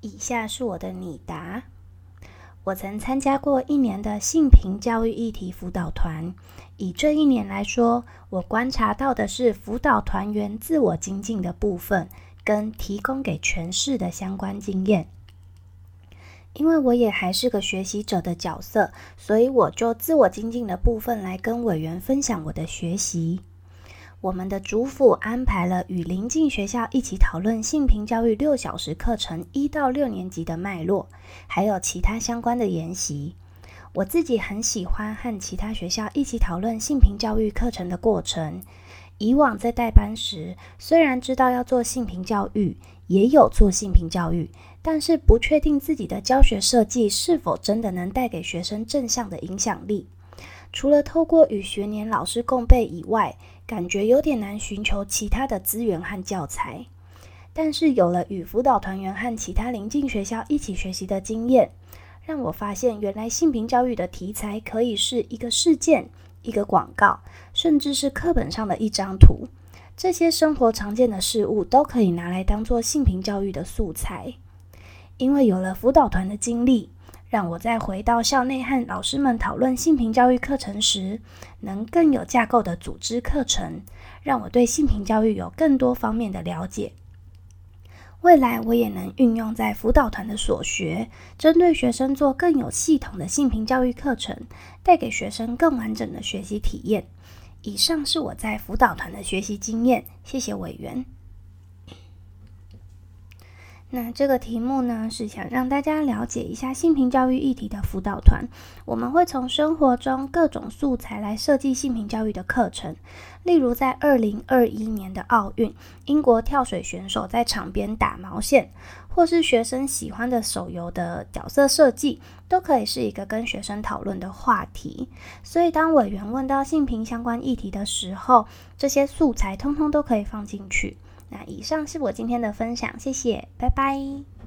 以下是我的拟答：我曾参加过一年的性平教育议题辅导团。以这一年来说，我观察到的是辅导团员自我精进的部分，跟提供给全市的相关经验。因为我也还是个学习者的角色，所以我就自我精进的部分来跟委员分享我的学习。我们的主辅安排了与邻近学校一起讨论性平教育六小时课程一到六年级的脉络，还有其他相关的研习。我自己很喜欢和其他学校一起讨论性平教育课程的过程。以往在带班时，虽然知道要做性平教育，也有做性平教育，但是不确定自己的教学设计是否真的能带给学生正向的影响力。除了透过与学年老师共备以外，感觉有点难寻求其他的资源和教材，但是有了与辅导团员和其他邻近学校一起学习的经验，让我发现原来性平教育的题材可以是一个事件、一个广告，甚至是课本上的一张图。这些生活常见的事物都可以拿来当做性平教育的素材。因为有了辅导团的经历。让我在回到校内和老师们讨论性平教育课程时，能更有架构的组织课程，让我对性平教育有更多方面的了解。未来我也能运用在辅导团的所学，针对学生做更有系统的性平教育课程，带给学生更完整的学习体验。以上是我在辅导团的学习经验，谢谢委员。那这个题目呢，是想让大家了解一下性平教育议题的辅导团。我们会从生活中各种素材来设计性平教育的课程。例如，在二零二一年的奥运，英国跳水选手在场边打毛线，或是学生喜欢的手游的角色设计，都可以是一个跟学生讨论的话题。所以，当委员问到性平相关议题的时候，这些素材通通都可以放进去。那以上是我今天的分享，谢谢，拜拜。